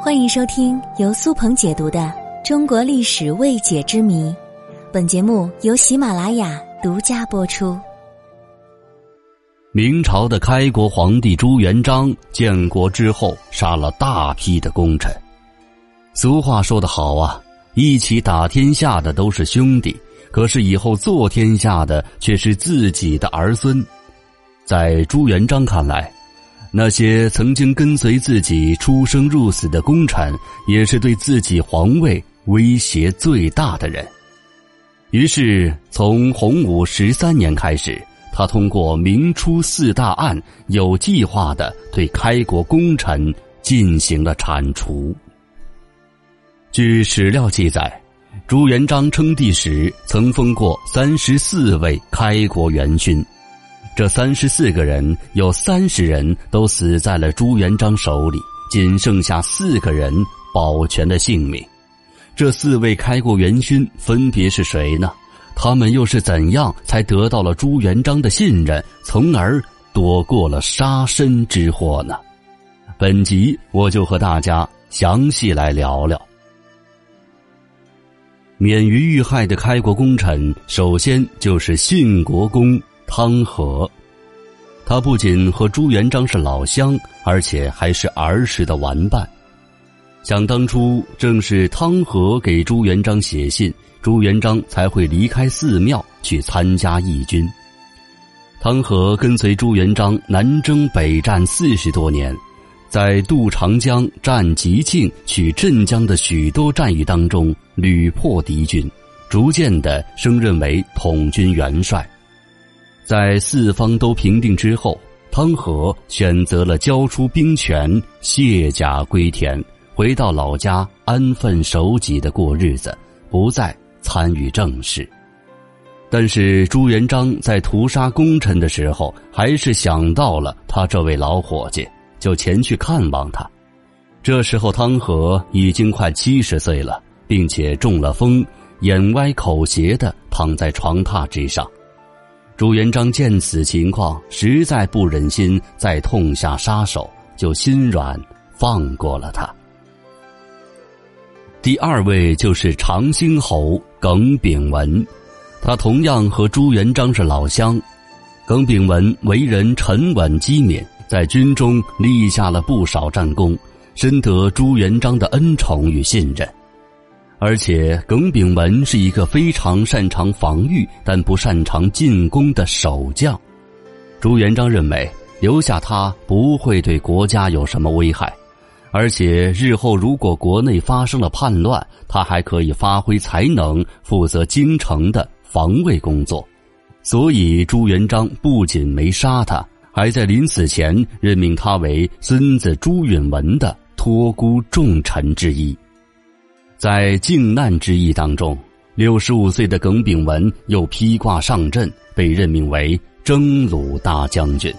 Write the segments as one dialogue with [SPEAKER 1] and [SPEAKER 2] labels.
[SPEAKER 1] 欢迎收听由苏鹏解读的《中国历史未解之谜》，本节目由喜马拉雅独家播出。
[SPEAKER 2] 明朝的开国皇帝朱元璋建国之后，杀了大批的功臣。俗话说得好啊，一起打天下的都是兄弟，可是以后做天下的却是自己的儿孙。在朱元璋看来。那些曾经跟随自己出生入死的功臣，也是对自己皇位威胁最大的人。于是，从洪武十三年开始，他通过明初四大案，有计划的对开国功臣进行了铲除。据史料记载，朱元璋称帝时曾封过三十四位开国元勋。这三十四个人有三十人都死在了朱元璋手里，仅剩下四个人保全了性命。这四位开国元勋分别是谁呢？他们又是怎样才得到了朱元璋的信任，从而躲过了杀身之祸呢？本集我就和大家详细来聊聊。免于遇害的开国功臣，首先就是信国公。汤和，他不仅和朱元璋是老乡，而且还是儿时的玩伴。想当初，正是汤和给朱元璋写信，朱元璋才会离开寺庙去参加义军。汤和跟随朱元璋南征北战四十多年，在渡长江、战吉庆、取镇江的许多战役当中屡破敌军，逐渐的升任为统军元帅。在四方都平定之后，汤和选择了交出兵权，卸甲归田，回到老家安分守己的过日子，不再参与政事。但是朱元璋在屠杀功臣的时候，还是想到了他这位老伙计，就前去看望他。这时候汤和已经快七十岁了，并且中了风，眼歪口斜的躺在床榻之上。朱元璋见此情况，实在不忍心再痛下杀手，就心软放过了他。第二位就是长兴侯耿炳文，他同样和朱元璋是老乡。耿炳文为人沉稳机敏，在军中立下了不少战功，深得朱元璋的恩宠与信任。而且耿炳文是一个非常擅长防御但不擅长进攻的守将，朱元璋认为留下他不会对国家有什么危害，而且日后如果国内发生了叛乱，他还可以发挥才能负责京城的防卫工作，所以朱元璋不仅没杀他，还在临死前任命他为孙子朱允文的托孤重臣之一。在靖难之役当中，六十五岁的耿炳文又披挂上阵，被任命为征虏大将军。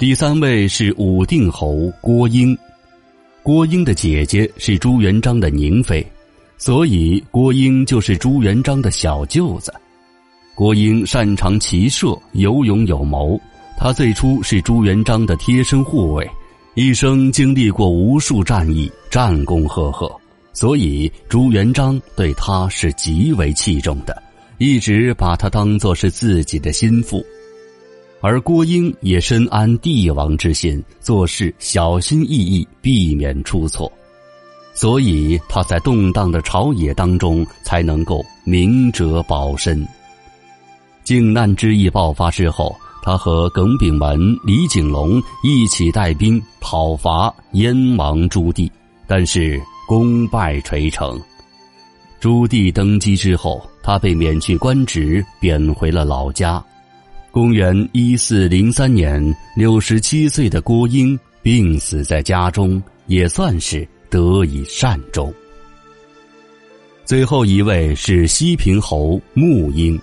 [SPEAKER 2] 第三位是武定侯郭英，郭英的姐姐是朱元璋的宁妃，所以郭英就是朱元璋的小舅子。郭英擅长骑射，有勇有谋。他最初是朱元璋的贴身护卫，一生经历过无数战役，战功赫赫。所以朱元璋对他是极为器重的，一直把他当作是自己的心腹，而郭英也深谙帝王之心，做事小心翼翼，避免出错，所以他在动荡的朝野当中才能够明哲保身。靖难之役爆发之后，他和耿炳文、李景龙一起带兵讨伐燕王朱棣，但是。功败垂成，朱棣登基之后，他被免去官职，贬回了老家。公元一四零三年，六十七岁的郭英病死在家中，也算是得以善终。最后一位是西平侯穆英，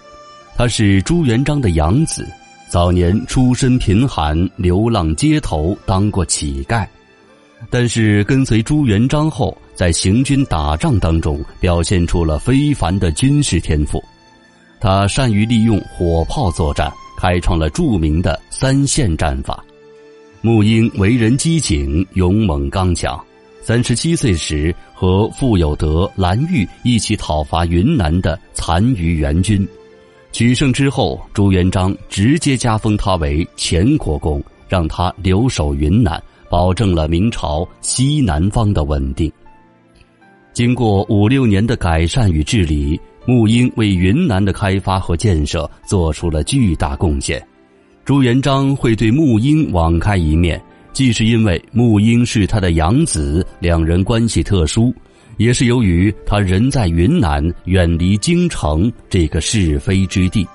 [SPEAKER 2] 他是朱元璋的养子，早年出身贫寒，流浪街头，当过乞丐。但是跟随朱元璋后，在行军打仗当中表现出了非凡的军事天赋。他善于利用火炮作战，开创了著名的三线战法。穆英为人机警、勇猛刚强，三十七岁时和傅有德、蓝玉一起讨伐云南的残余援军。取胜之后，朱元璋直接加封他为前国公，让他留守云南，保证了明朝西南方的稳定。经过五六年的改善与治理，沐英为云南的开发和建设做出了巨大贡献。朱元璋会对沐英网开一面，既是因为沐英是他的养子，两人关系特殊。也是由于他人在云南，远离京城这个是非之地。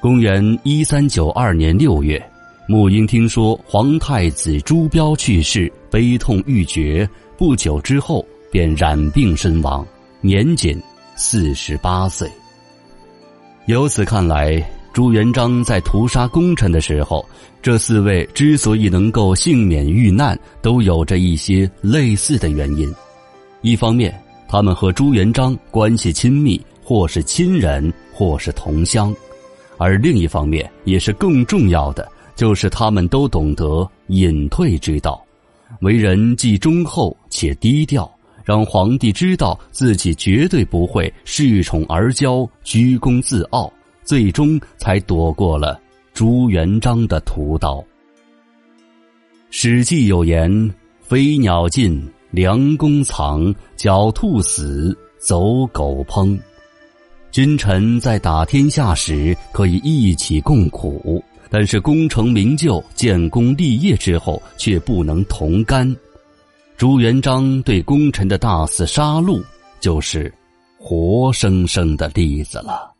[SPEAKER 2] 公元一三九二年六月，沐英听说皇太子朱标去世，悲痛欲绝。不久之后，便染病身亡，年仅四十八岁。由此看来，朱元璋在屠杀功臣的时候，这四位之所以能够幸免遇难，都有着一些类似的原因。一方面，他们和朱元璋关系亲密，或是亲人，或是同乡；而另一方面，也是更重要的，就是他们都懂得隐退之道，为人既忠厚且低调，让皇帝知道自己绝对不会恃宠而骄、居功自傲，最终才躲过了朱元璋的屠刀。《史记》有言：“飞鸟尽。”良弓藏，狡兔死，走狗烹。君臣在打天下时可以一起共苦，但是功成名就、建功立业之后却不能同甘。朱元璋对功臣的大肆杀戮，就是活生生的例子了。